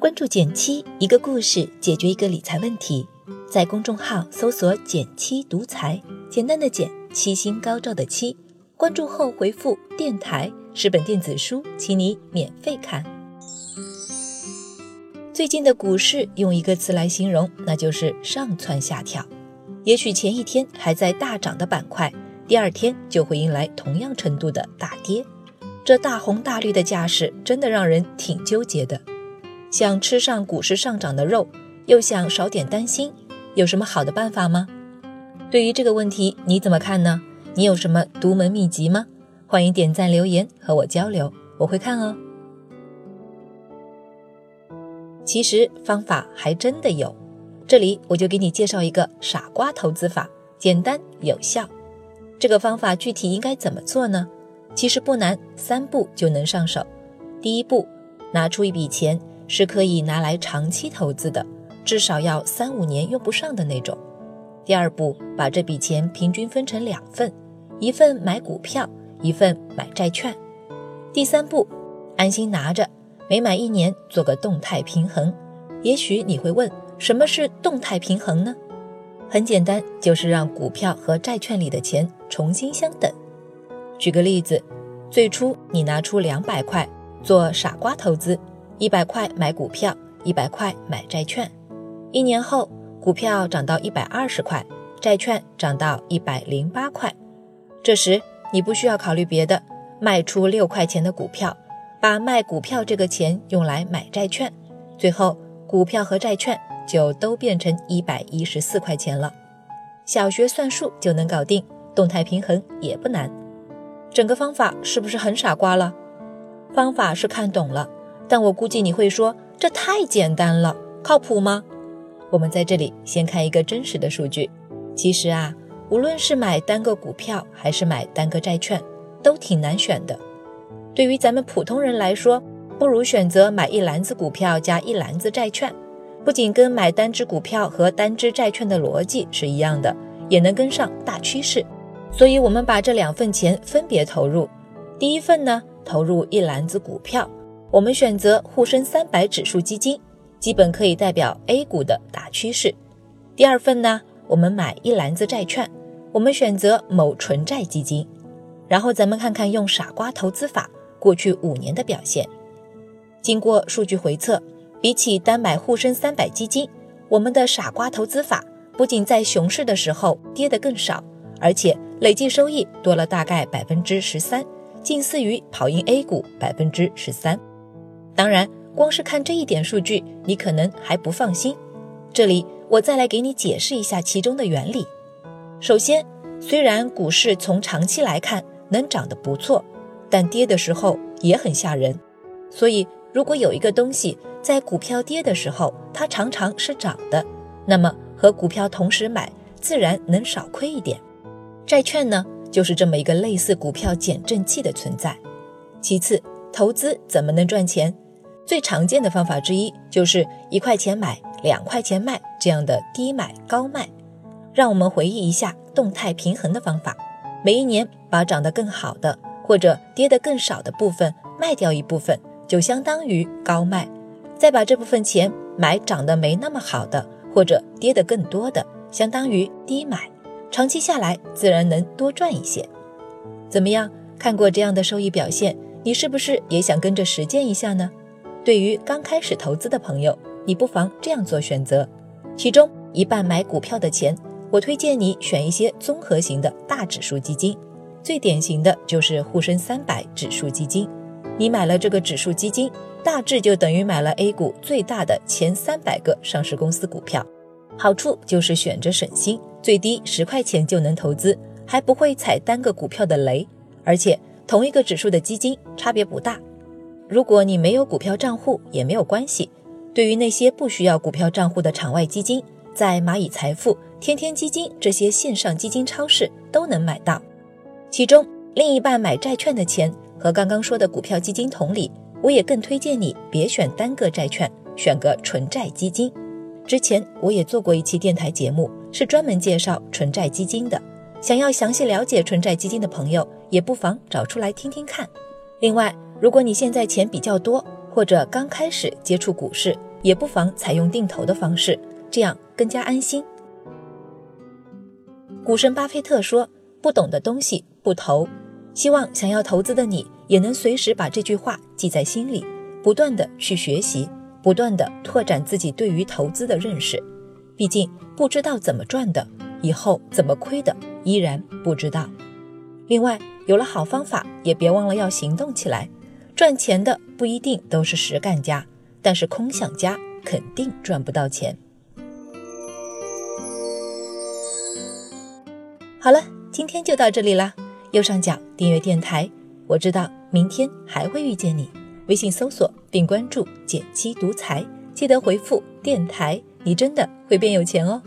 关注减七，一个故事解决一个理财问题。在公众号搜索“减七独裁，简单的减，七星高照的七。关注后回复“电台”，是本电子书，请你免费看。最近的股市用一个词来形容，那就是上蹿下跳。也许前一天还在大涨的板块，第二天就会迎来同样程度的大跌。这大红大绿的架势，真的让人挺纠结的。想吃上股市上涨的肉，又想少点担心，有什么好的办法吗？对于这个问题，你怎么看呢？你有什么独门秘籍吗？欢迎点赞留言和我交流，我会看哦。其实方法还真的有，这里我就给你介绍一个傻瓜投资法，简单有效。这个方法具体应该怎么做呢？其实不难，三步就能上手。第一步，拿出一笔钱，是可以拿来长期投资的，至少要三五年用不上的那种。第二步，把这笔钱平均分成两份，一份买股票，一份买债券。第三步，安心拿着，每买一年做个动态平衡。也许你会问，什么是动态平衡呢？很简单，就是让股票和债券里的钱重新相等。举个例子，最初你拿出两百块做傻瓜投资，一百块买股票，一百块买债券。一年后，股票涨到一百二十块，债券涨到一百零八块。这时你不需要考虑别的，卖出六块钱的股票，把卖股票这个钱用来买债券，最后股票和债券就都变成一百一十四块钱了。小学算术就能搞定，动态平衡也不难。整个方法是不是很傻瓜了？方法是看懂了，但我估计你会说这太简单了，靠谱吗？我们在这里先看一个真实的数据。其实啊，无论是买单个股票还是买单个债券，都挺难选的。对于咱们普通人来说，不如选择买一篮子股票加一篮子债券，不仅跟买单只股票和单只债券的逻辑是一样的，也能跟上大趋势。所以，我们把这两份钱分别投入。第一份呢，投入一篮子股票，我们选择沪深三百指数基金，基本可以代表 A 股的大趋势。第二份呢，我们买一篮子债券，我们选择某纯债基金。然后咱们看看用傻瓜投资法过去五年的表现。经过数据回测，比起单买沪深三百基金，我们的傻瓜投资法不仅在熊市的时候跌得更少，而且。累计收益多了大概百分之十三，近似于跑赢 A 股百分之十三。当然，光是看这一点数据，你可能还不放心。这里我再来给你解释一下其中的原理。首先，虽然股市从长期来看能涨得不错，但跌的时候也很吓人。所以，如果有一个东西在股票跌的时候，它常常是涨的，那么和股票同时买，自然能少亏一点。债券呢，就是这么一个类似股票减震器的存在。其次，投资怎么能赚钱？最常见的方法之一就是一块钱买，两块钱卖这样的低买高卖。让我们回忆一下动态平衡的方法：每一年把涨得更好的或者跌得更少的部分卖掉一部分，就相当于高卖；再把这部分钱买涨得没那么好的或者跌得更多的，相当于低买。长期下来，自然能多赚一些。怎么样？看过这样的收益表现，你是不是也想跟着实践一下呢？对于刚开始投资的朋友，你不妨这样做选择：其中一半买股票的钱，我推荐你选一些综合型的大指数基金，最典型的就是沪深三百指数基金。你买了这个指数基金，大致就等于买了 A 股最大的前三百个上市公司股票。好处就是选着省心，最低十块钱就能投资，还不会踩单个股票的雷，而且同一个指数的基金差别不大。如果你没有股票账户也没有关系，对于那些不需要股票账户的场外基金，在蚂蚁财富、天天基金这些线上基金超市都能买到。其中另一半买债券的钱和刚刚说的股票基金同理，我也更推荐你别选单个债券，选个纯债基金。之前我也做过一期电台节目，是专门介绍纯债基金的。想要详细了解纯债基金的朋友，也不妨找出来听听看。另外，如果你现在钱比较多，或者刚开始接触股市，也不妨采用定投的方式，这样更加安心。股神巴菲特说：“不懂的东西不投。”希望想要投资的你也能随时把这句话记在心里，不断的去学习，不断的拓展自己对于投资的认识。毕竟不知道怎么赚的，以后怎么亏的依然不知道。另外，有了好方法，也别忘了要行动起来。赚钱的不一定都是实干家，但是空想家肯定赚不到钱。好了，今天就到这里啦。右上角订阅电台，我知道明天还会遇见你。微信搜索并关注“减七独裁，记得回复“电台”，你真的会变有钱哦。